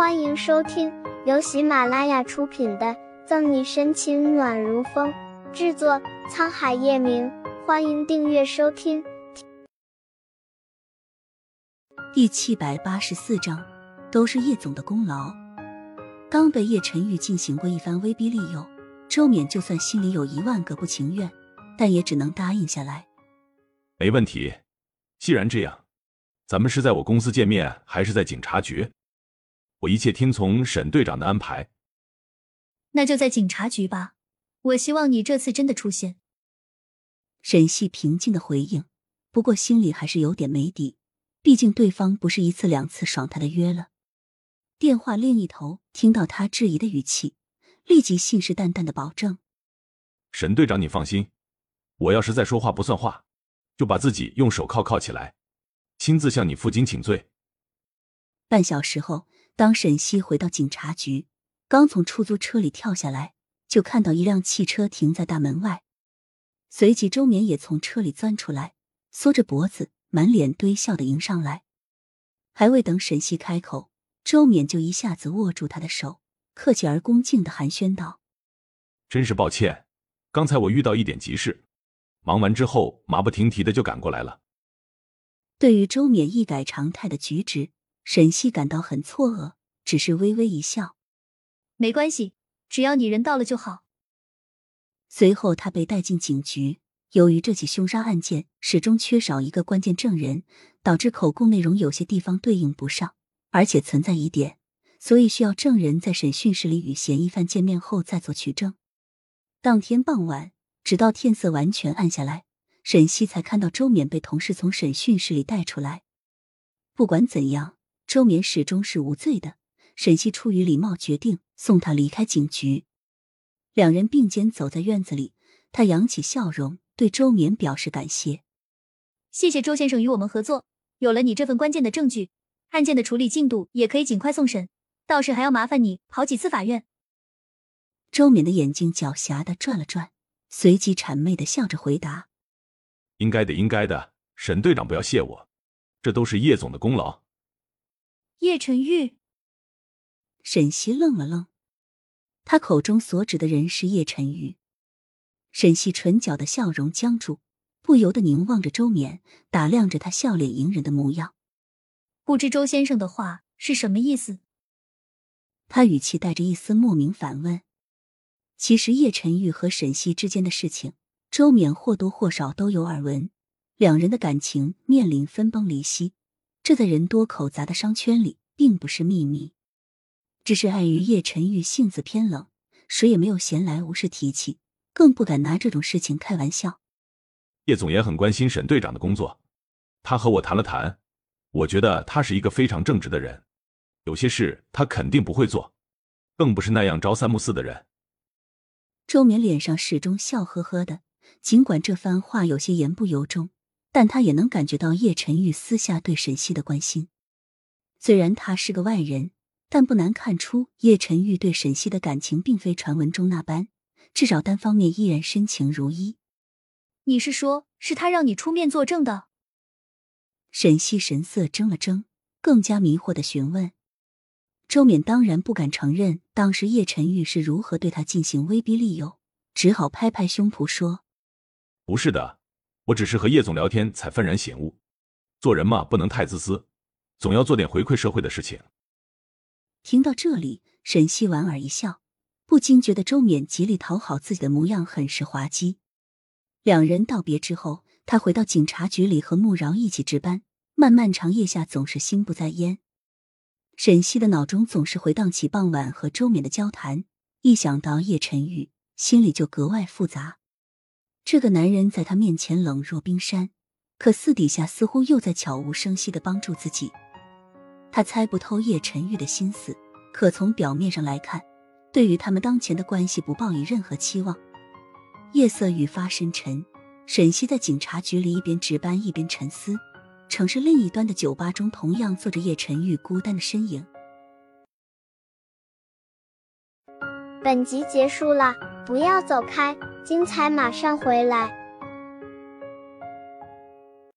欢迎收听由喜马拉雅出品的《赠你深情暖如风》，制作沧海夜明。欢迎订阅收听。第七百八十四章，都是叶总的功劳。刚被叶晨玉进行过一番威逼利诱，周冕就算心里有一万个不情愿，但也只能答应下来。没问题，既然这样，咱们是在我公司见面，还是在警察局？我一切听从沈队长的安排。那就在警察局吧。我希望你这次真的出现。沈西平静的回应，不过心里还是有点没底，毕竟对方不是一次两次爽他的约了。电话另一头听到他质疑的语气，立即信誓旦旦的保证：“沈队长，你放心，我要是再说话不算话，就把自己用手铐铐起来，亲自向你负荆请罪。”半小时后。当沈西回到警察局，刚从出租车里跳下来，就看到一辆汽车停在大门外。随即，周冕也从车里钻出来，缩着脖子，满脸堆笑的迎上来。还未等沈西开口，周冕就一下子握住他的手，客气而恭敬的寒暄道：“真是抱歉，刚才我遇到一点急事，忙完之后马不停蹄的就赶过来了。”对于周冕一改常态的举止。沈西感到很错愕，只是微微一笑：“没关系，只要你人到了就好。”随后，他被带进警局。由于这起凶杀案件始终缺少一个关键证人，导致口供内容有些地方对应不上，而且存在疑点，所以需要证人在审讯室里与嫌疑犯见面后再做取证。当天傍晚，直到天色完全暗下来，沈西才看到周冕被同事从审讯室里带出来。不管怎样。周冕始终是无罪的，沈西出于礼貌决定送他离开警局。两人并肩走在院子里，他扬起笑容对周冕表示感谢：“谢谢周先生与我们合作，有了你这份关键的证据，案件的处理进度也可以尽快送审。到时还要麻烦你跑几次法院。”周冕的眼睛狡黠的转了转，随即谄媚的笑着回答：“应该的，应该的，沈队长不要谢我，这都是叶总的功劳。”叶晨玉，沈西愣了愣，他口中所指的人是叶晨玉。沈西唇角的笑容僵住，不由得凝望着周冕，打量着他笑脸迎人的模样。不知周先生的话是什么意思？他语气带着一丝莫名反问。其实叶晨玉和沈西之间的事情，周冕或多或少都有耳闻，两人的感情面临分崩离析。这在人多口杂的商圈里并不是秘密，只是碍于叶晨玉性子偏冷，谁也没有闲来无事提起，更不敢拿这种事情开玩笑。叶总也很关心沈队长的工作，他和我谈了谈，我觉得他是一个非常正直的人，有些事他肯定不会做，更不是那样朝三暮四的人。周冕脸上始终笑呵呵的，尽管这番话有些言不由衷。但他也能感觉到叶晨玉私下对沈西的关心，虽然他是个外人，但不难看出叶晨玉对沈西的感情并非传闻中那般，至少单方面依然深情如一。你是说，是他让你出面作证的？沈西神色怔了怔，更加迷惑的询问。周冕当然不敢承认当时叶晨玉是如何对他进行威逼利诱，只好拍拍胸脯说：“不是的。”我只是和叶总聊天，才幡然醒悟，做人嘛，不能太自私，总要做点回馈社会的事情。听到这里，沈西莞尔一笑，不禁觉得周冕极力讨好自己的模样很是滑稽。两人道别之后，他回到警察局里和穆饶一起值班。漫漫长夜下，总是心不在焉。沈西的脑中总是回荡起傍晚和周冕的交谈，一想到叶晨玉，心里就格外复杂。这个男人在他面前冷若冰山，可私底下似乎又在悄无声息的帮助自己。他猜不透叶晨玉的心思，可从表面上来看，对于他们当前的关系不抱以任何期望。夜色愈发深沉，沈西在警察局里一边值班一边沉思。城市另一端的酒吧中，同样坐着叶晨玉孤单的身影。本集结束了，不要走开。精彩马上回来。